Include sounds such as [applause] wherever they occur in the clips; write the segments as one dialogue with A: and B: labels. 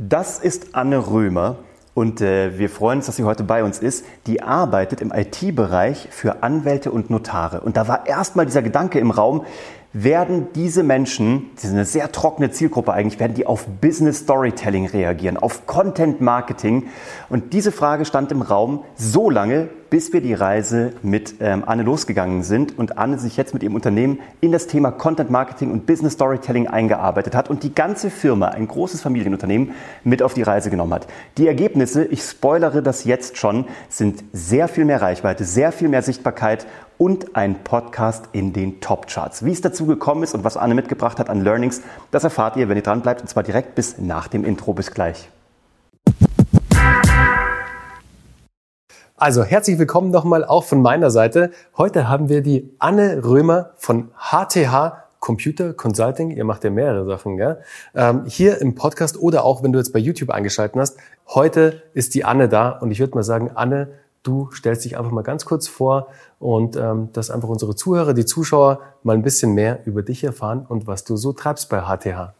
A: Das ist Anne Römer und äh, wir freuen uns, dass sie heute bei uns ist. Die arbeitet im IT-Bereich für Anwälte und Notare. Und da war erstmal dieser Gedanke im Raum, werden diese Menschen, die sind eine sehr trockene Zielgruppe eigentlich, werden die auf Business Storytelling reagieren, auf Content Marketing? Und diese Frage stand im Raum so lange, bis wir die Reise mit ähm, Anne losgegangen sind und Anne sich jetzt mit ihrem Unternehmen in das Thema Content Marketing und Business Storytelling eingearbeitet hat und die ganze Firma, ein großes Familienunternehmen, mit auf die Reise genommen hat. Die Ergebnisse, ich spoilere das jetzt schon, sind sehr viel mehr Reichweite, sehr viel mehr Sichtbarkeit und ein Podcast in den Top-Charts. Wie es dazu gekommen ist und was Anne mitgebracht hat an Learnings, das erfahrt ihr, wenn ihr dran bleibt, und zwar direkt bis nach dem Intro. Bis gleich.
B: Also herzlich willkommen nochmal auch von meiner Seite. Heute haben wir die Anne Römer von HTH Computer Consulting. Ihr macht ja mehrere Sachen, gell? Ähm, hier im Podcast oder auch wenn du jetzt bei YouTube eingeschaltet hast. Heute ist die Anne da und ich würde mal sagen, Anne, du stellst dich einfach mal ganz kurz vor und ähm, dass einfach unsere Zuhörer, die Zuschauer mal ein bisschen mehr über dich erfahren und was du so treibst bei HTH.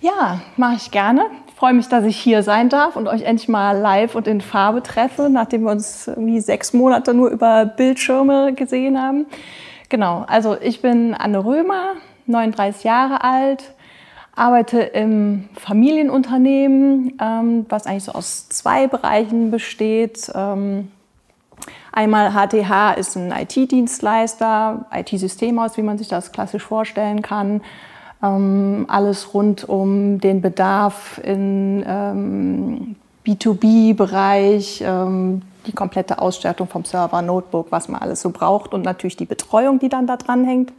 C: Ja, mache ich gerne. Ich freue mich, dass ich hier sein darf und euch endlich mal live und in Farbe treffe, nachdem wir uns irgendwie sechs Monate nur über Bildschirme gesehen haben. Genau, also ich bin Anne Römer, 39 Jahre alt, arbeite im Familienunternehmen, ähm, was eigentlich so aus zwei Bereichen besteht. Ähm, einmal HTH ist ein IT-Dienstleister, IT-Systemhaus, wie man sich das klassisch vorstellen kann. Ähm, alles rund um den Bedarf in ähm, B2B-Bereich, ähm, die komplette Ausstattung vom Server, Notebook, was man alles so braucht und natürlich die Betreuung, die dann da dran hängt.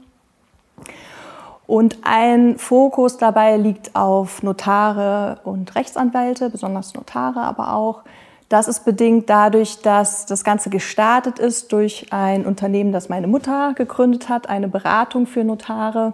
C: Und ein Fokus dabei liegt auf Notare und Rechtsanwälte, besonders Notare, aber auch. Das ist bedingt dadurch, dass das Ganze gestartet ist durch ein Unternehmen, das meine Mutter gegründet hat, eine Beratung für Notare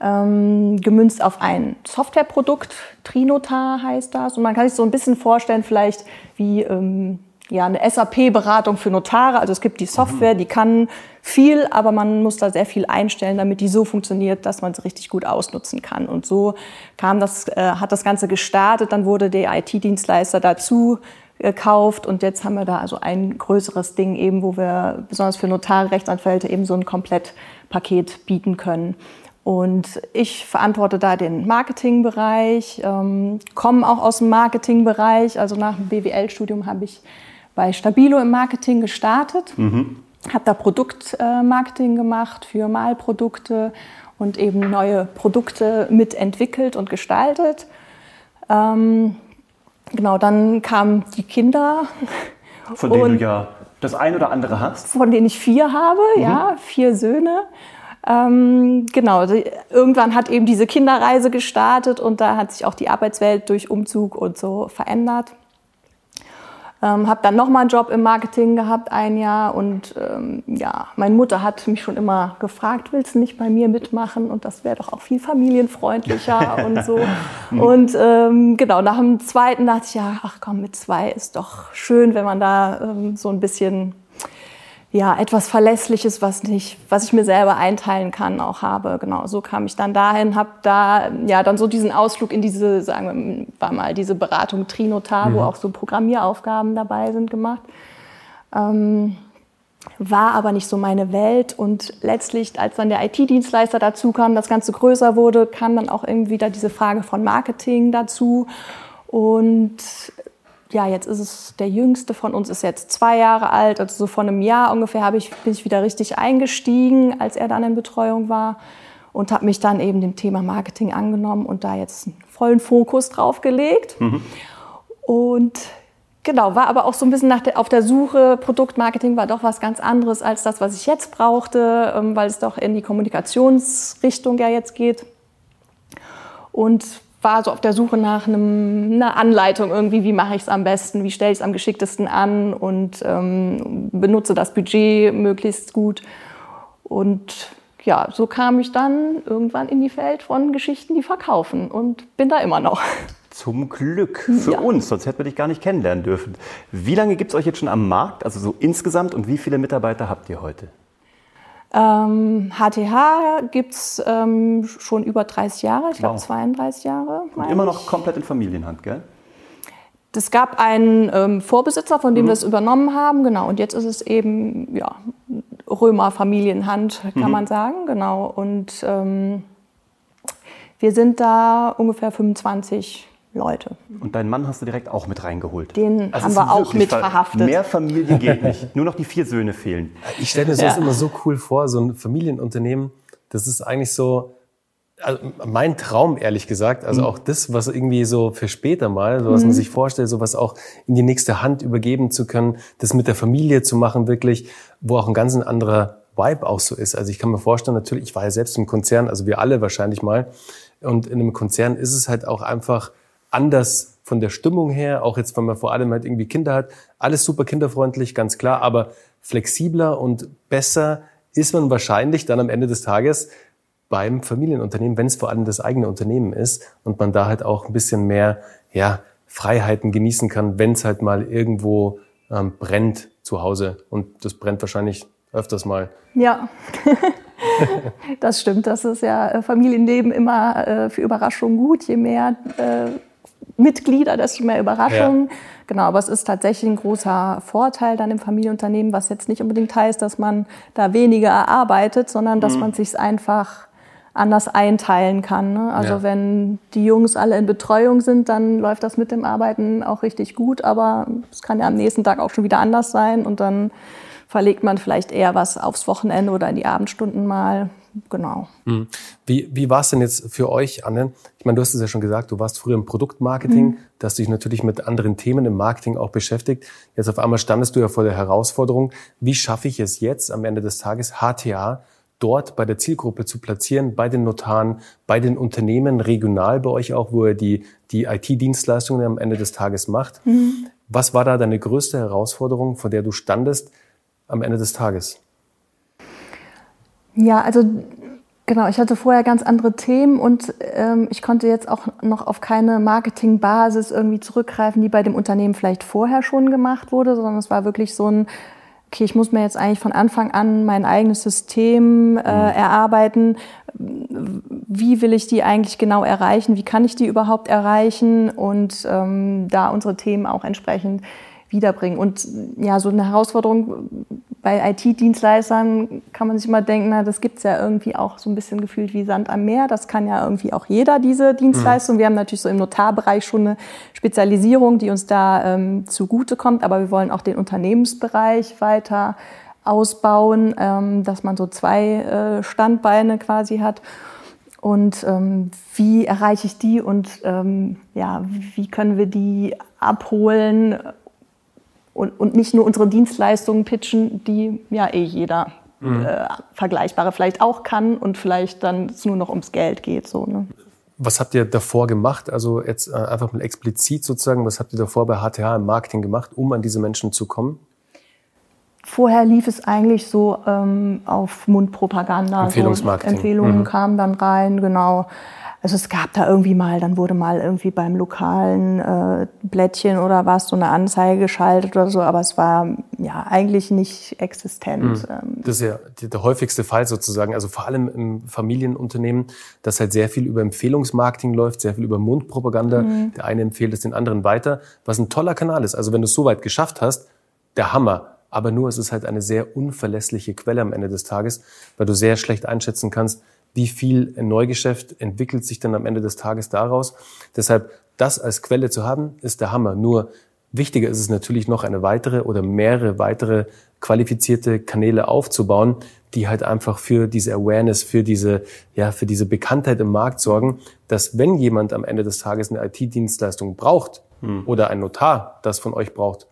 C: ähm, gemünzt auf ein Softwareprodukt. Trinotar heißt das. Und man kann sich so ein bisschen vorstellen, vielleicht wie ähm, ja, eine SAP-Beratung für Notare. Also es gibt die Software, die kann viel, aber man muss da sehr viel einstellen, damit die so funktioniert, dass man sie richtig gut ausnutzen kann. Und so kam das, äh, hat das Ganze gestartet. Dann wurde der IT-Dienstleister dazu gekauft und jetzt haben wir da also ein größeres Ding eben, wo wir besonders für Notare, Rechtsanwälte eben so ein Komplettpaket bieten können. Und ich verantworte da den Marketingbereich, ähm, komme auch aus dem Marketingbereich. Also nach dem BWL-Studium habe ich bei Stabilo im Marketing gestartet, mhm. habe da Produktmarketing gemacht für Malprodukte und eben neue Produkte mitentwickelt und gestaltet. Ähm, genau, dann kamen die Kinder.
A: Von denen du ja das ein oder andere hast?
C: Von denen ich vier habe, mhm. ja, vier Söhne. Ähm, genau, irgendwann hat eben diese Kinderreise gestartet und da hat sich auch die Arbeitswelt durch Umzug und so verändert. Ähm, habe dann nochmal einen Job im Marketing gehabt, ein Jahr. Und ähm, ja, meine Mutter hat mich schon immer gefragt, willst du nicht bei mir mitmachen? Und das wäre doch auch viel familienfreundlicher [laughs] und so. Und ähm, genau, nach dem zweiten dachte ich, ja, ach komm, mit zwei ist doch schön, wenn man da ähm, so ein bisschen ja, etwas Verlässliches, was, nicht, was ich mir selber einteilen kann, auch habe. Genau, so kam ich dann dahin, habe da ja dann so diesen Ausflug in diese, sagen wir war mal diese Beratung Trinotar, mhm. wo auch so Programmieraufgaben dabei sind, gemacht. Ähm, war aber nicht so meine Welt und letztlich, als dann der IT-Dienstleister dazu kam, das Ganze größer wurde, kam dann auch irgendwie wieder diese Frage von Marketing dazu und ja, jetzt ist es, der jüngste von uns ist jetzt zwei Jahre alt, also so vor einem Jahr ungefähr habe ich, bin ich wieder richtig eingestiegen, als er dann in Betreuung war und habe mich dann eben dem Thema Marketing angenommen und da jetzt einen vollen Fokus drauf gelegt. Mhm. Und genau, war aber auch so ein bisschen nach der, auf der Suche, Produktmarketing war doch was ganz anderes als das, was ich jetzt brauchte, ähm, weil es doch in die Kommunikationsrichtung ja jetzt geht. Und war so auf der Suche nach einem, einer Anleitung irgendwie, wie mache ich es am besten, wie stelle ich es am geschicktesten an und ähm, benutze das Budget möglichst gut. Und ja, so kam ich dann irgendwann in die Welt von Geschichten, die verkaufen und bin da immer noch.
A: Zum Glück für ja. uns, sonst hätten wir dich gar nicht kennenlernen dürfen. Wie lange gibt es euch jetzt schon am Markt, also so insgesamt und wie viele Mitarbeiter habt ihr heute?
C: Ähm, HTH gibt's ähm, schon über 30 Jahre, ich glaube
A: Wow.
C: 32 Jahre.
A: Und immer
C: ich.
A: noch komplett in Familienhand, gell?
C: Es gab einen ähm, Vorbesitzer, von
A: Mhm.
C: dem wir es übernommen haben, genau. Und jetzt ist es eben ja, Römer-Familienhand,
A: Mhm.
C: kann man sagen, genau. Und ähm, wir sind da ungefähr 25 Leute.
A: Und deinen Mann hast du direkt auch mit reingeholt.
C: Den
A: Also
C: haben wir auch mit
A: ver-
C: verhaftet.
A: Mehr Familie geht nicht. [laughs] Nur noch die vier Söhne fehlen.
B: Ich stelle mir sowas
C: Ja.
B: immer so cool vor, so ein Familienunternehmen, das ist eigentlich so, also mein Traum, ehrlich gesagt, also auch das, was irgendwie so für später mal, so was man sich vorstellt, so was auch in die nächste Hand übergeben zu können, das mit der Familie zu machen, wirklich, wo auch ein ganz anderer Vibe auch so ist. Also ich kann mir vorstellen, natürlich, ich war ja selbst im Konzern, also wir alle wahrscheinlich mal, und in einem Konzern ist es halt auch einfach anders von der Stimmung her, auch jetzt, wenn man vor allem halt irgendwie Kinder hat, alles super kinderfreundlich, ganz klar, aber flexibler und besser ist man wahrscheinlich dann am Ende des Tages beim Familienunternehmen, wenn es vor allem das eigene Unternehmen ist und man da halt auch ein bisschen mehr ja, Freiheiten genießen kann, wenn es halt mal irgendwo ähm, brennt zu Hause. Und das brennt wahrscheinlich öfters mal.
C: Ja, [laughs] das stimmt. Das ist ja äh, Familienleben immer äh, für Überraschungen gut. Je mehr äh, Mitglieder, desto mehr Überraschungen. Genau, aber es ist tatsächlich ein großer Vorteil dann im Familienunternehmen, was jetzt nicht unbedingt heißt, dass man da weniger erarbeitet, sondern dass man sich einfach anders einteilen kann. Ne? Also
B: Ja.
C: wenn die Jungs alle in Betreuung sind, dann läuft das mit dem Arbeiten auch richtig gut, aber es kann ja am nächsten Tag auch schon wieder anders sein und dann verlegt man vielleicht eher was aufs Wochenende oder in die Abendstunden mal. Genau.
B: Wie, wie war es denn jetzt für euch, Anne? Ich meine, du hast es ja schon gesagt, du warst früher im Produktmarketing, da hast dich natürlich mit anderen Themen im Marketing auch beschäftigt. Jetzt auf einmal standest du ja vor der Herausforderung, wie schaffe ich es jetzt am Ende des Tages, HTA, dort bei der Zielgruppe zu platzieren, bei den Notaren, bei den Unternehmen, regional bei euch auch, wo ihr die, die IT-Dienstleistungen am Ende des Tages macht. Was war da deine größte Herausforderung, vor der du standest am Ende des Tages?
C: Ja, also genau, ich hatte vorher ganz andere Themen und ähm, ich konnte jetzt auch noch auf keine Marketingbasis irgendwie zurückgreifen, die bei dem Unternehmen vielleicht vorher schon gemacht wurde, sondern es war wirklich so ein, okay, ich muss mir jetzt eigentlich von Anfang an mein eigenes System äh, erarbeiten. Wie will ich die eigentlich genau erreichen? Wie kann ich die überhaupt erreichen? Und ähm, da unsere Themen auch entsprechend wiederbringen. Und ja, so eine Herausforderung bei IT-Dienstleistern kann man sich immer denken, na, das gibt's ja irgendwie auch so ein bisschen gefühlt wie Sand am Meer. Das kann ja irgendwie auch jeder, diese Dienstleistung. Wir haben natürlich so im Notarbereich schon eine Spezialisierung, die uns da ähm, zugutekommt, aber wir wollen auch den Unternehmensbereich weiter ausbauen, ähm, dass man so zwei äh, Standbeine quasi hat. Und ähm, wie erreiche ich die und ähm, ja, wie können wir die abholen und, und nicht nur unsere Dienstleistungen pitchen, die ja eh jeder äh, Vergleichbare vielleicht auch kann und vielleicht dann es nur noch ums Geld geht. So, ne?
B: Was habt ihr davor gemacht? Also jetzt äh, einfach mal explizit sozusagen, was habt ihr davor bei HTH im Marketing gemacht, um an diese Menschen zu kommen?
C: Vorher lief es eigentlich so ähm, auf Mundpropaganda.
B: Empfehlungsmarketing.
C: So Empfehlungen
B: Mhm.
C: kamen dann rein, genau. Also es gab da irgendwie mal, dann wurde mal irgendwie beim lokalen äh, Blättchen oder was so eine Anzeige geschaltet oder so, aber es war ja eigentlich nicht existent. Ähm,
B: Das ist ja der häufigste Fall sozusagen, also vor allem im Familienunternehmen, dass halt sehr viel über Empfehlungsmarketing läuft, sehr viel über Mundpropaganda. Der eine empfiehlt es den anderen weiter, was ein toller Kanal ist. Also wenn du es so weit geschafft hast, der Hammer. Aber nur es ist halt eine sehr unverlässliche Quelle am Ende des Tages, weil du sehr schlecht einschätzen kannst, wie viel Neugeschäft entwickelt sich dann am Ende des Tages daraus. Deshalb das als Quelle zu haben, ist der Hammer. Nur wichtiger ist es natürlich noch eine weitere oder mehrere weitere qualifizierte Kanäle aufzubauen, die halt einfach für diese Awareness, für diese, ja, für diese Bekanntheit im Markt sorgen, dass wenn jemand am Ende des Tages eine IT-Dienstleistung braucht oder ein Notar das von euch braucht,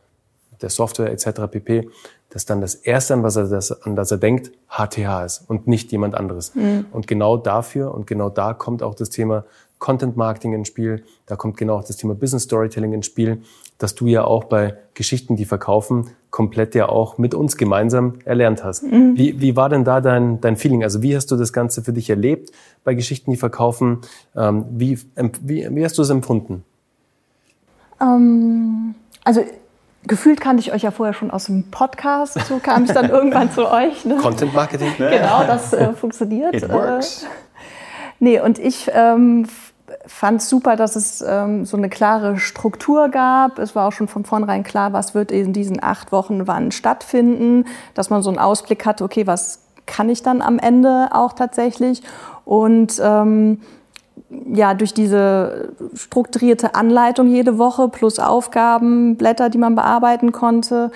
B: der Software etc. pp., dass dann das Erste, an was er, das, an das er denkt, HTH ist und nicht jemand anderes. Und genau dafür und genau da kommt auch das Thema Content Marketing ins Spiel, da kommt genau auch das Thema Business Storytelling ins Spiel, dass du ja auch bei Geschichten, die verkaufen, komplett ja auch mit uns gemeinsam erlernt hast. Wie, wie war denn da dein, dein Feeling? Also wie hast du das Ganze für dich erlebt bei Geschichten, die verkaufen? Ähm, wie, wie, wie hast du es empfunden?
C: Ähm, also gefühlt kannte ich euch ja vorher schon aus dem Podcast, so kam ich dann [laughs] irgendwann zu euch. Ne?
B: Content Marketing. [laughs]
C: Genau, das äh, [laughs] funktioniert.
A: It works.
C: Äh, nee, und ich ähm, fand es super, dass es ähm, so eine klare Struktur gab. Es war auch schon von vornherein klar, was wird in diesen acht Wochen wann stattfinden, dass man so einen Ausblick hatte, okay, was kann ich dann am Ende auch tatsächlich. Und ähm, ja, durch diese strukturierte Anleitung jede Woche plus Aufgaben, Blätter, die man bearbeiten konnte.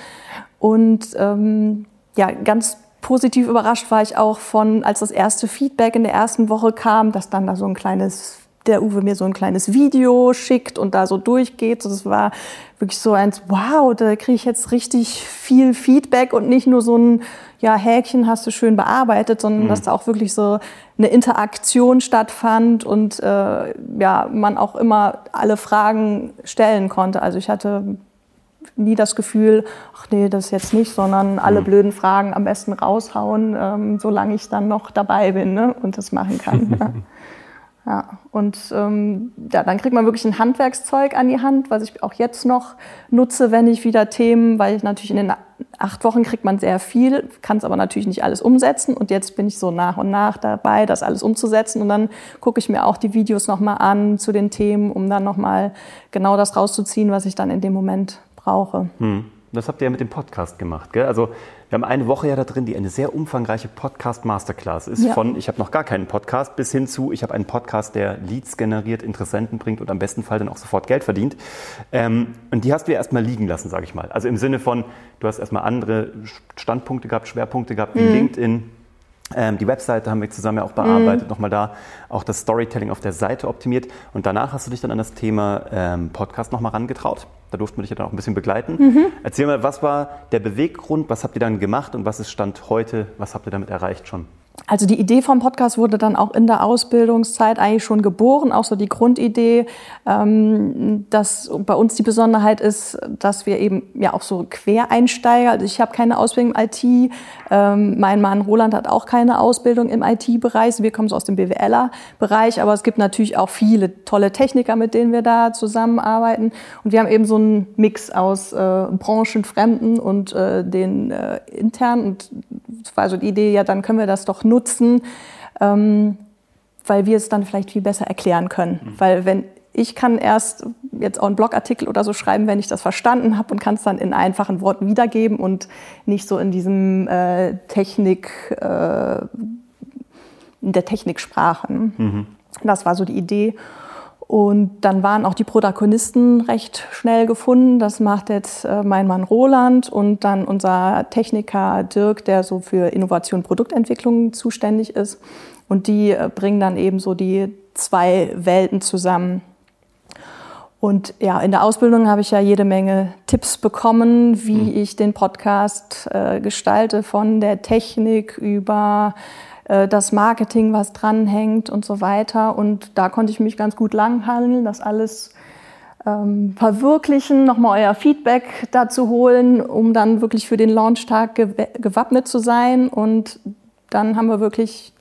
C: Und ähm, ja, ganz positiv überrascht war ich auch von, als das erste Feedback in der ersten Woche kam, dass dann da so ein kleines der Uwe mir so ein kleines Video schickt und da so durchgeht. Das war wirklich so eins, wow, da kriege ich jetzt richtig viel Feedback und nicht nur so ein, ja, Häkchen hast du schön bearbeitet, sondern mhm. dass da auch wirklich so eine Interaktion stattfand und äh, ja, man auch immer alle Fragen stellen konnte. Also ich hatte nie das Gefühl, ach nee, das jetzt nicht, sondern alle mhm. blöden Fragen am besten raushauen, ähm, solange ich dann noch dabei bin ne, und das machen kann. [laughs] ja. Ja, und ähm, ja, dann kriegt man wirklich ein Handwerkszeug an die Hand, was ich auch jetzt noch nutze, wenn ich wieder Themen, weil ich natürlich in den acht Wochen kriegt man sehr viel, kann es aber natürlich nicht alles umsetzen. Und jetzt bin ich so nach und nach dabei, das alles umzusetzen. Und dann gucke ich mir auch die Videos nochmal an zu den Themen, um dann nochmal genau das rauszuziehen, was ich dann in dem Moment brauche.
A: Hm. Das habt ihr ja mit dem Podcast gemacht, gell? Also wir haben eine Woche ja da drin, die eine sehr umfangreiche Podcast-Masterclass ist. Ja. Von ich habe noch gar keinen Podcast bis hin zu ich habe einen Podcast, der Leads generiert, Interessenten bringt und am besten Fall dann auch sofort Geld verdient. Ähm, und die hast du ja erstmal liegen lassen, sage ich mal. Also im Sinne von, du hast erstmal andere Standpunkte gehabt, Schwerpunkte gehabt, wie mhm. LinkedIn, ähm, die Webseite haben wir zusammen ja auch bearbeitet, mhm. nochmal da auch das Storytelling auf der Seite optimiert. Und danach hast du dich dann an das Thema ähm, Podcast nochmal rangetraut. Da durften wir dich ja dann auch ein bisschen begleiten. Mhm. Erzähl mal, was war der Beweggrund, was habt ihr dann gemacht und was ist Stand heute, was habt ihr damit erreicht schon?
C: Also die Idee vom Podcast wurde dann auch in der Ausbildungszeit eigentlich schon geboren, auch so die Grundidee, ähm, dass bei uns die Besonderheit ist, dass wir eben ja auch so Quereinsteiger, also ich habe keine Ausbildung im IT, ähm, mein Mann Roland hat auch keine Ausbildung im IT-Bereich, wir kommen so aus dem BWLer-Bereich, aber es gibt natürlich auch viele tolle Techniker, mit denen wir da zusammenarbeiten. Und wir haben eben so einen Mix aus äh, Branchenfremden und äh, den äh, internen und das war so die Idee, ja dann können wir das doch nutzen, ähm, weil wir es dann vielleicht viel besser erklären können. Mhm. Weil wenn ich kann erst jetzt auch einen Blogartikel oder so schreiben, wenn ich das verstanden habe und kann es dann in einfachen Worten wiedergeben und nicht so in diesem äh, Technik, äh, in der Techniksprache. Mhm. Das war so die Idee. Und dann waren auch die Protagonisten recht schnell gefunden. Das macht jetzt äh, mein Mann Roland und dann unser Techniker Dirk, der so für Innovation und Produktentwicklung zuständig ist. Und die äh, bringen dann eben so die zwei Welten zusammen. Und ja, in der Ausbildung habe ich ja jede Menge Tipps bekommen, wie mhm. ich den Podcast äh, gestalte, von der Technik über äh, das Marketing, was dranhängt und so weiter. Und da konnte ich mich ganz gut langhandeln, das alles ähm, verwirklichen, nochmal euer Feedback dazu holen, um dann wirklich für den Launchtag gewappnet zu sein. Und dann haben wir wirklich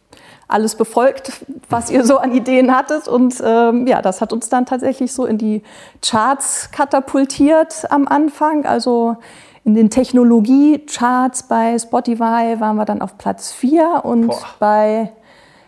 C: alles befolgt, was ihr so an Ideen hattet. Und ähm, ja, das hat uns dann tatsächlich so in die Charts katapultiert am Anfang. Also in den Technologie-Charts bei Spotify waren wir dann auf Platz 4 und Boah. bei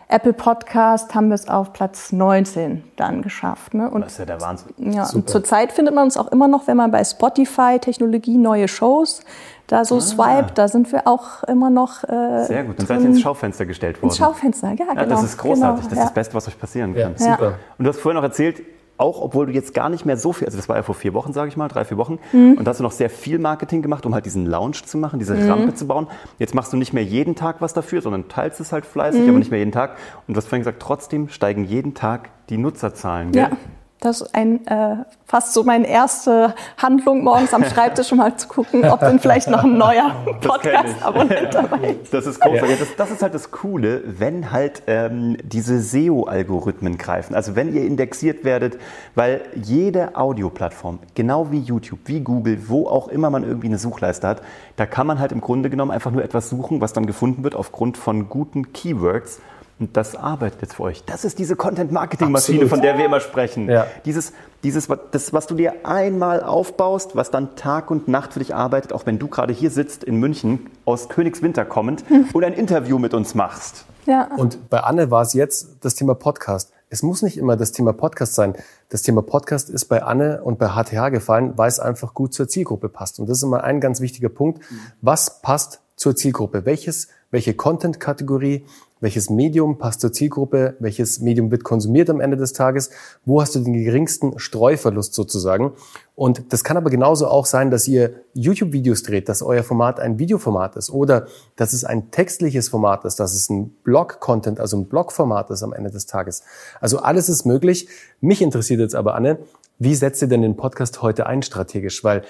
C: Apple Podcast haben wir es auf Platz 19 dann geschafft. Ne? Und,
A: das ist ja der Wahnsinn.
C: Ja, und zurzeit findet man uns auch immer noch, wenn man bei Spotify Technologie neue Shows da so ah. swipe, da sind wir auch immer noch.
A: Äh, Sehr gut. Dann seid ihr ins Schaufenster gestellt worden.
C: Ins Schaufenster, ja, genau. Ja,
A: das ist großartig. Genau, das ist das Beste, was euch passieren kann.
B: Ja, super.
A: Und du hast vorhin noch erzählt, auch obwohl du jetzt gar nicht mehr so viel, also das war ja vor vier Wochen, sage ich mal, drei, vier Wochen, mhm. und da hast du noch sehr viel Marketing gemacht, um halt diesen Lounge zu machen, diese mhm. Rampe zu bauen. Jetzt machst du nicht mehr jeden Tag was dafür, sondern teilst es halt fleißig, mhm. aber nicht mehr jeden Tag. Und du hast vorhin gesagt, trotzdem steigen jeden Tag die Nutzerzahlen. Gell?
C: Ja. Das ist ein, äh, fast so meine erste Handlung morgens am Schreibtisch, um mal zu gucken, ob denn vielleicht noch ein neuer [laughs] Podcast-Abonnent dabei [laughs] ist.
A: Das ist großartig. Ja. Das, das, ist halt das Coole, wenn halt ähm, diese SEO-Algorithmen greifen. Also wenn ihr indexiert werdet, weil jede Audioplattform, genau wie YouTube, wie Google, wo auch immer man irgendwie eine Suchleiste hat, da kann man halt im Grunde genommen einfach nur etwas suchen, was dann gefunden wird aufgrund von guten Keywords Und das arbeitet jetzt für euch. Das ist diese Content-Marketing-Maschine, von der wir immer sprechen. Ja. Dieses, dieses, das, was du dir einmal aufbaust, was dann Tag und Nacht für dich arbeitet, auch wenn du gerade hier sitzt in München, aus Königswinter kommend und ein Interview mit uns machst.
B: Ja. Und bei Anne war es jetzt das Thema Podcast. Es muss nicht immer das Thema Podcast sein. Das Thema Podcast ist bei Anne und bei HTH gefallen, weil es einfach gut zur Zielgruppe passt. Und das ist immer ein ganz wichtiger Punkt. Was passt zur Zielgruppe? Welches, welche Content-Kategorie, welches Medium passt zur Zielgruppe, welches Medium wird konsumiert am Ende des Tages, wo hast du den geringsten Streuverlust sozusagen. Und das kann aber genauso auch sein, dass ihr YouTube-Videos dreht, dass euer Format ein Videoformat ist oder dass es ein textliches Format ist, dass es ein Blog-Content, also ein Blog-Format ist am Ende des Tages. Also alles ist möglich. Mich interessiert jetzt aber, Anne, wie setzt ihr denn den Podcast heute ein strategisch? Weil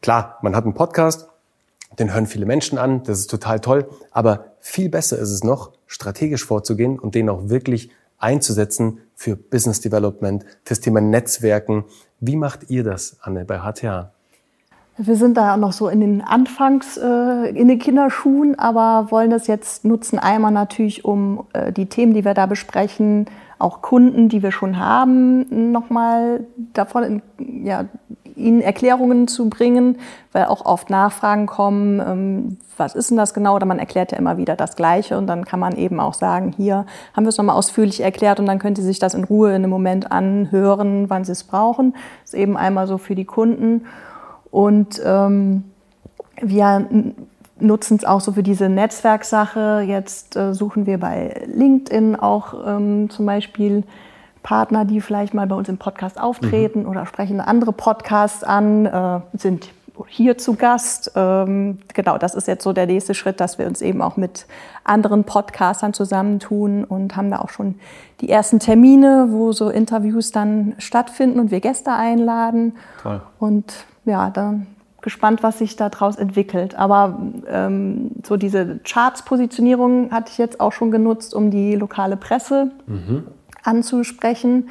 B: klar, man hat einen Podcast, den hören viele Menschen an, das ist total toll, aber viel besser ist es noch, strategisch vorzugehen und den auch wirklich einzusetzen für Business Development, fürs Thema Netzwerken. Wie macht ihr das, Anne, bei HTA?
C: Wir sind da noch so in den Anfangs, äh, in den Kinderschuhen, aber wollen das jetzt nutzen. Einmal natürlich, um äh, die Themen, die wir da besprechen, auch Kunden, die wir schon haben, nochmal davon, ja, ihnen Erklärungen zu bringen, weil auch oft Nachfragen kommen, ähm, was ist denn das genau? Oder man erklärt ja immer wieder das Gleiche und dann kann man eben auch sagen, hier haben wir es nochmal ausführlich erklärt und dann können Sie sich das in Ruhe in einem Moment anhören, wann Sie es brauchen. Das ist eben einmal so für die Kunden. Und ähm, wir nutzen es auch so für diese Netzwerksache. Jetzt äh, suchen wir bei LinkedIn auch ähm, zum Beispiel Partner, die vielleicht mal bei uns im Podcast auftreten mhm. oder sprechen andere Podcasts an, äh, sind hier zu Gast. Ähm, genau, das ist jetzt so der nächste Schritt, dass wir uns eben auch mit anderen Podcastern zusammentun und haben da auch schon die ersten Termine, wo so Interviews dann stattfinden und wir Gäste einladen. Toll. Und ja, dann gespannt, was sich daraus entwickelt. Aber ähm, so diese Charts-Positionierung hatte ich jetzt auch schon genutzt, um die lokale Presse mhm anzusprechen.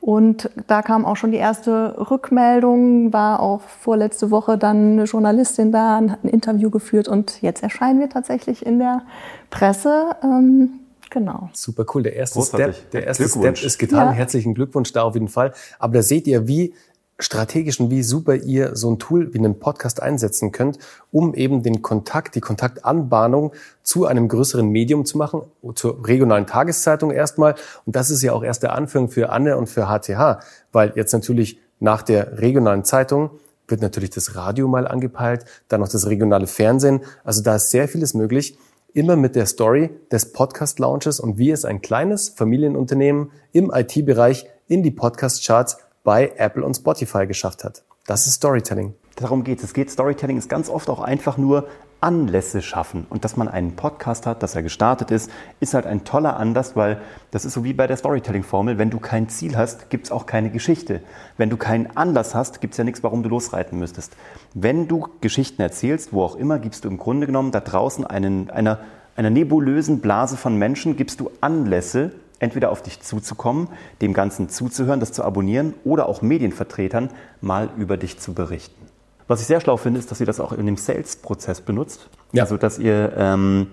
C: Und da kam auch schon die erste Rückmeldung, war auch vorletzte Woche dann eine Journalistin da und hat ein Interview geführt und jetzt erscheinen wir tatsächlich in der Presse. Ähm, genau.
B: Super cool. Der erste Step, der erste Step ist getan. Ja. Herzlichen Glückwunsch da auf jeden Fall. Aber da seht ihr, wie strategisch und wie super ihr so ein Tool wie einen Podcast einsetzen könnt, um eben den Kontakt, die Kontaktanbahnung zu einem größeren Medium zu machen, zur regionalen Tageszeitung erstmal. Und das ist ja auch erst der Anfang für Anne und für HTH, weil jetzt natürlich nach der regionalen Zeitung wird natürlich das Radio mal angepeilt, dann noch das regionale Fernsehen. Also da ist sehr vieles möglich. Immer mit der Story des Podcast-Launches und wie es ein kleines Familienunternehmen im IT-Bereich in die Podcast-Charts bei Apple und Spotify geschafft hat. Das ist Storytelling.
A: Darum geht es. Es geht, Storytelling ist ganz oft auch einfach nur Anlässe schaffen. Und dass man einen Podcast hat, dass er gestartet ist, ist halt ein toller Anlass, weil das ist so wie bei der Storytelling-Formel. Wenn du kein Ziel hast, gibt es auch keine Geschichte. Wenn du keinen Anlass hast, gibt es ja nichts, warum du losreiten müsstest. Wenn du Geschichten erzählst, wo auch immer, gibst du im Grunde genommen da draußen einen, einer, einer nebulösen Blase von Menschen, gibst du Anlässe, entweder auf dich zuzukommen, dem Ganzen zuzuhören, das zu abonnieren oder auch Medienvertretern mal über dich zu berichten. Was ich sehr schlau finde, ist, dass ihr das auch in dem Sales-Prozess benutzt. Ja. Also, dass ihr ähm,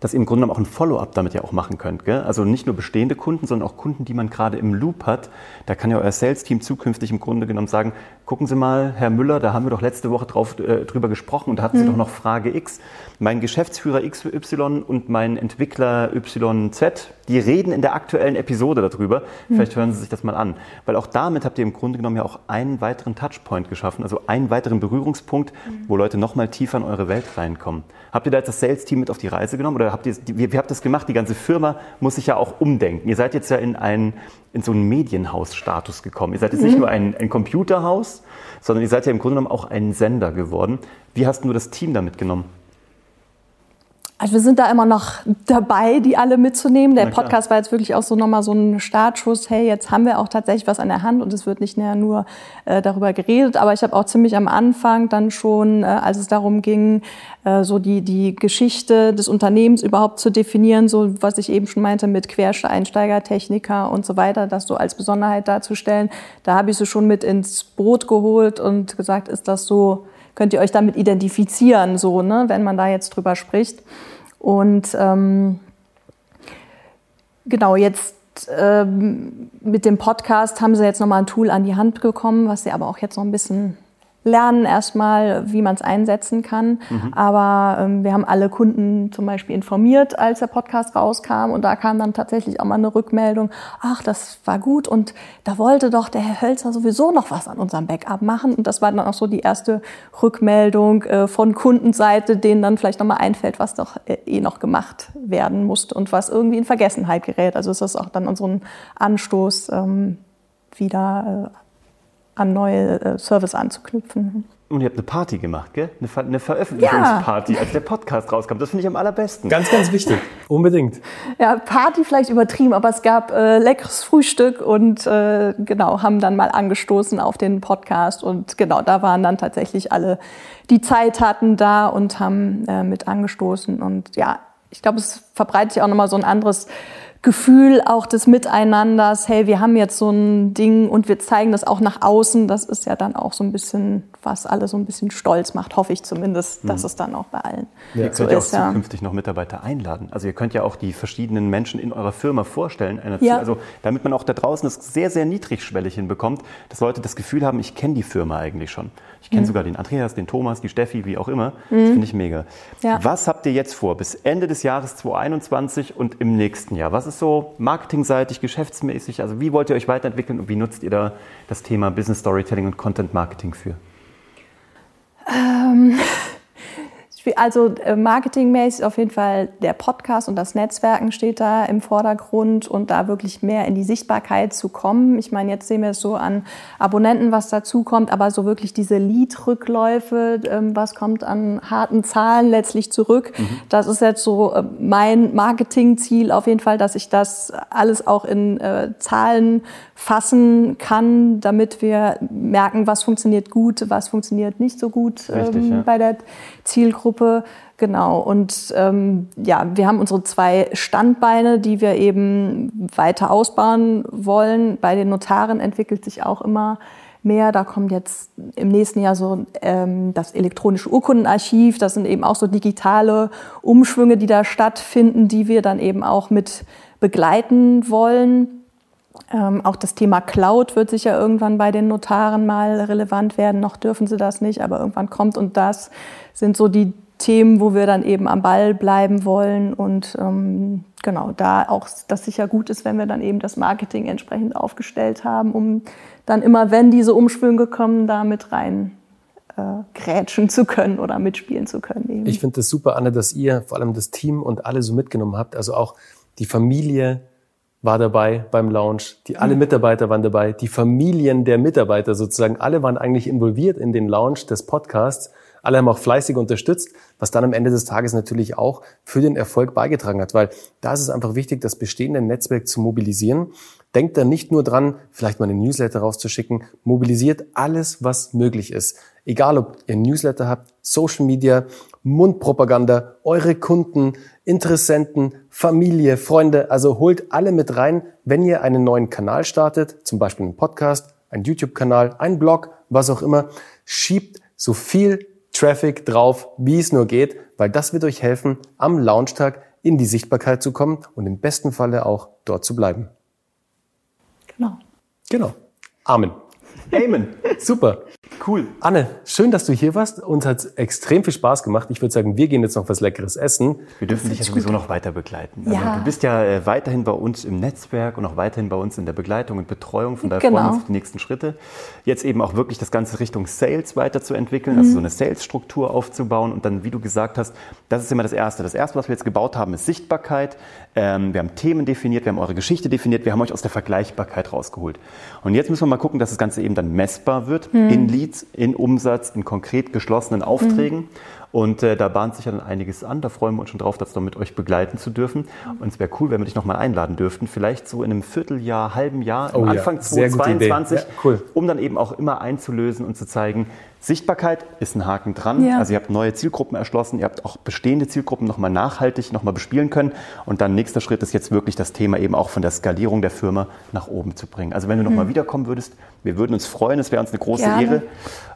A: dass ihr im Grunde genommen auch ein Follow-up damit ja auch machen könnt. Gell? Also nicht nur bestehende Kunden, sondern auch Kunden, die man gerade im Loop hat. Da kann ja euer Sales-Team zukünftig im Grunde genommen sagen, gucken Sie mal, Herr Müller, da haben wir doch letzte Woche drauf, äh, drüber gesprochen und da hatten Sie mhm. doch noch Frage X. Mein Geschäftsführer XY und mein Entwickler YZ, die reden in der aktuellen Episode darüber. Mhm. Vielleicht hören Sie sich das mal an. Weil auch damit habt ihr im Grunde genommen ja auch einen weiteren Touchpoint geschaffen, also einen weiteren Berührungspunkt, mhm. wo Leute nochmal tiefer in eure Welt reinkommen. Habt ihr da jetzt das Sales-Team mit auf die Reise genommen oder habt ihr, wie, wie habt ihr das gemacht? Die ganze Firma muss sich ja auch umdenken. Ihr seid jetzt ja in, ein, in so einen Medienhaus-Status gekommen. Ihr seid jetzt mhm. nicht nur ein, ein Computerhaus, sondern ihr seid ja im Grunde genommen auch ein Sender geworden. Wie hast du das Team da mitgenommen?
C: Also wir sind da immer noch dabei, die alle mitzunehmen. Der Podcast war jetzt wirklich auch so nochmal so ein Startschuss. Hey, jetzt haben wir auch tatsächlich was an der Hand und es wird nicht mehr nur äh, darüber geredet. Aber ich habe auch ziemlich am Anfang dann schon, äh, als es darum ging, äh, so die, die Geschichte des Unternehmens überhaupt zu definieren, so was ich eben schon meinte mit Quereinsteiger, Techniker und so weiter, das so als Besonderheit darzustellen. Da habe ich sie schon mit ins Boot geholt und gesagt, ist das so, könnt ihr euch damit identifizieren, so, ne, wenn man da jetzt drüber spricht. Und ähm, genau, jetzt ähm, mit dem Podcast haben sie jetzt nochmal ein Tool an die Hand bekommen, was sie aber auch jetzt noch ein bisschen lernen erstmal, wie man es einsetzen kann. Mhm. Aber ähm, wir haben alle Kunden zum Beispiel informiert, als der Podcast rauskam. Und da kam dann tatsächlich auch mal eine Rückmeldung, ach, das war gut und da wollte doch der Herr Hölzer sowieso noch was an unserem Backup machen. Und das war dann auch so die erste Rückmeldung äh, von Kundenseite, denen dann vielleicht nochmal einfällt, was doch äh, eh noch gemacht werden musste und was irgendwie in Vergessenheit gerät. Also ist das auch dann unseren Anstoß, ähm, wieder äh, an neue äh, Service anzuknüpfen.
A: Und ihr habt eine Party gemacht, gell? Eine, Ver eine Veröffentlichungsparty, ja. als der Podcast rauskam. Das finde ich am allerbesten.
B: Ganz, ganz wichtig. Unbedingt.
C: Ja, Party vielleicht übertrieben, aber es gab äh, leckeres Frühstück und äh, genau, haben dann mal angestoßen auf den Podcast. Und genau, da waren dann tatsächlich alle, die Zeit hatten, da und haben äh, mit angestoßen. Und ja, ich glaube, es verbreitet sich auch nochmal so ein anderes Gefühl auch des Miteinanders, hey, wir haben jetzt so ein Ding und wir zeigen das auch nach außen. Das ist ja dann auch so ein bisschen, was alle so ein bisschen stolz macht, hoffe ich zumindest, dass mhm. es dann auch bei allen.
A: Ja. Ihr könnt ja auch zukünftig noch Mitarbeiter einladen. Also ihr könnt ja auch die verschiedenen Menschen in eurer Firma vorstellen. Ja. Also damit man auch da draußen das sehr, sehr niedrigschwellig hinbekommt, dass Leute das Gefühl haben, ich kenne die Firma eigentlich schon. Ich kenne mhm. sogar den Andreas, den Thomas, die Steffi, wie auch immer. Mhm. Das finde ich mega. Ja. Was habt ihr jetzt vor bis Ende des Jahres 2021 und im nächsten Jahr? Was ist so marketingseitig, geschäftsmäßig? Also wie wollt ihr euch weiterentwickeln und wie nutzt ihr da das Thema Business Storytelling und Content Marketing für?
C: Ähm, [laughs] also äh, marketingmäßig auf jeden Fall der Podcast und das Netzwerken steht da im Vordergrund und da wirklich mehr in die Sichtbarkeit zu kommen. Ich meine, jetzt sehen wir es so an Abonnenten, was dazu kommt, aber so wirklich diese Lead-Rückläufe, ähm, was kommt an harten Zahlen letztlich zurück. Mhm. Das ist jetzt so äh, mein Marketingziel auf jeden Fall, dass ich das alles auch in äh, Zahlen fassen kann, damit wir merken, was funktioniert gut, was funktioniert nicht so gut Richtig, ähm, ja. bei der Zielgruppe. Genau. Und ähm, ja, wir haben unsere zwei Standbeine, die wir eben weiter ausbauen wollen. Bei den Notaren entwickelt sich auch immer mehr. Da kommt jetzt im nächsten Jahr so ähm, das elektronische Urkundenarchiv. Das sind eben auch so digitale Umschwünge, die da stattfinden, die wir dann eben auch mit begleiten wollen. Ähm, auch das Thema Cloud wird sicher irgendwann bei den Notaren mal relevant werden. Noch dürfen sie das nicht, aber irgendwann kommt. Und das sind so die Themen, wo wir dann eben am Ball bleiben wollen. Und ähm, genau, da auch das sicher gut ist, wenn wir dann eben das Marketing entsprechend aufgestellt haben, um dann immer, wenn diese Umschwünge kommen, da mit rein äh, grätschen zu können oder mitspielen zu können.
B: Eben. Ich finde das super, Anne, dass ihr vor allem das Team und alle so mitgenommen habt. Also auch die Familie, war dabei beim Launch, die alle mhm. Mitarbeiter waren dabei, die Familien der Mitarbeiter sozusagen, alle waren eigentlich involviert in den Launch des Podcasts. Alle haben auch fleißig unterstützt, was dann am Ende des Tages natürlich auch für den Erfolg beigetragen hat, weil da ist es einfach wichtig, das bestehende Netzwerk zu mobilisieren. Denkt dann nicht nur dran, vielleicht mal einen Newsletter rauszuschicken, mobilisiert alles, was möglich ist. Egal, ob ihr Newsletter habt, Social Media, Mundpropaganda, eure Kunden, Interessenten, Familie, Freunde, also holt alle mit rein, wenn ihr einen neuen Kanal startet, zum Beispiel einen Podcast, einen YouTube-Kanal, einen Blog, was auch immer, schiebt so viel Traffic drauf, wie es nur geht, weil das wird euch helfen, am Launchtag in die Sichtbarkeit zu kommen und im besten Falle auch dort zu bleiben.
C: Genau.
B: Genau. Amen.
A: Amen.
B: Super. Cool. Anne, schön, dass du hier warst. Uns hat extrem viel Spaß gemacht. Ich würde sagen, wir gehen jetzt noch was Leckeres essen.
A: Wir dürfen dich ja sowieso noch weiter begleiten. Also ja. du bist ja äh, weiterhin bei uns im Netzwerk und auch weiterhin bei uns in der Begleitung und Betreuung. Von daher genau. freuen wir uns auf die nächsten Schritte. Jetzt eben auch wirklich das Ganze Richtung Sales weiterzuentwickeln, also mhm. also so eine Sales-Struktur aufzubauen. Und dann, wie du gesagt hast, das ist immer das Erste. Das Erste, was wir jetzt gebaut haben, ist Sichtbarkeit. Ähm, wir haben Themen definiert, wir haben eure Geschichte definiert, wir haben euch aus der Vergleichbarkeit rausgeholt. Und jetzt müssen wir mal gucken, dass das Ganze eben dann messbar wird mhm. in Leads, in Umsatz, in konkret geschlossenen Aufträgen. Mhm. Und äh, da bahnt sich ja dann einiges an. Da freuen wir uns schon drauf, das noch mit euch begleiten zu dürfen. Und es wäre cool, wenn wir dich nochmal einladen dürften. Vielleicht so in einem Vierteljahr, halben Jahr, oh, Anfang ja. 2022, ja, cool. um dann eben auch immer einzulösen und zu zeigen, Sichtbarkeit ist ein Haken dran. Ja. Also ihr habt neue Zielgruppen erschlossen, ihr habt auch bestehende Zielgruppen nochmal nachhaltig nochmal bespielen können. Und dann nächster Schritt ist jetzt wirklich das Thema eben auch von der Skalierung der Firma nach oben zu bringen. Also wenn du nochmal mhm. wiederkommen würdest, wir würden uns freuen, es wäre uns eine große Gerne. Ehre.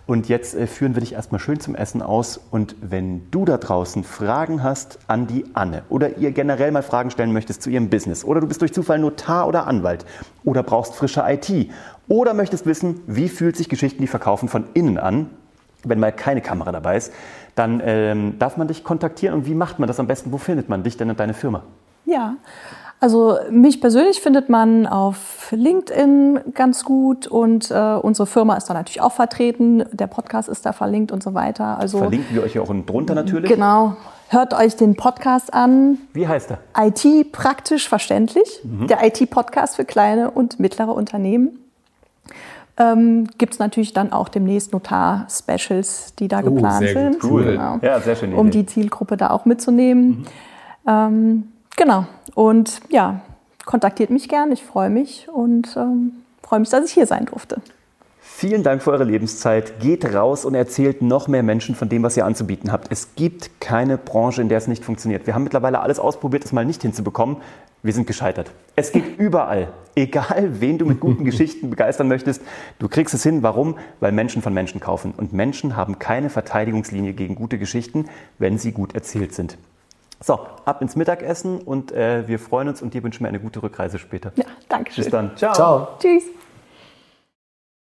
A: Und jetzt äh, führen wir dich erstmal schön zum Essen aus. Und wenn du da draußen Fragen hast an die Anne oder ihr generell mal Fragen stellen möchtest zu ihrem Business oder du bist durch Zufall Notar oder Anwalt oder brauchst frische IT oder möchtest wissen, wie fühlt sich Geschichten, die verkaufen, von innen an, wenn mal keine Kamera dabei ist, dann ähm, darf man dich kontaktieren. Und wie macht man das am besten? Wo findet man dich denn und deine Firma?
C: Ja, also mich persönlich findet man auf LinkedIn ganz gut und äh, unsere Firma ist da natürlich auch vertreten. Der Podcast ist da verlinkt und so weiter. Also
A: verlinken wir euch ja auch unten drunter natürlich.
C: Genau. Hört euch den Podcast an.
A: Wie heißt er?
C: IT praktisch verständlich. Mhm. Der IT-Podcast für kleine und mittlere Unternehmen. Ähm, Gibt es natürlich dann auch demnächst Notar-Specials, die da oh, geplant sind.
A: Cool. Genau. Ja, sehr schön.
C: Um die Zielgruppe da auch mitzunehmen. Mhm. Ähm, Genau. Und ja, kontaktiert mich gern. Ich freue mich und ähm, freue mich, dass ich hier sein durfte.
A: Vielen Dank für eure Lebenszeit. Geht raus und erzählt noch mehr Menschen von dem, was ihr anzubieten habt. Es gibt keine Branche, in der es nicht funktioniert. Wir haben mittlerweile alles ausprobiert, es mal nicht hinzubekommen. Wir sind gescheitert. Es geht [laughs] überall. Egal, wen du mit guten [laughs] Geschichten begeistern möchtest, du kriegst es hin. Warum? Weil Menschen von Menschen kaufen. Und Menschen haben keine Verteidigungslinie gegen gute Geschichten, wenn sie gut erzählt sind. So, ab ins Mittagessen und äh, wir freuen uns und dir wünschen wir eine gute Rückreise später.
C: Ja, danke schön.
A: Bis dann.
C: Ciao. Ciao. Tschüss.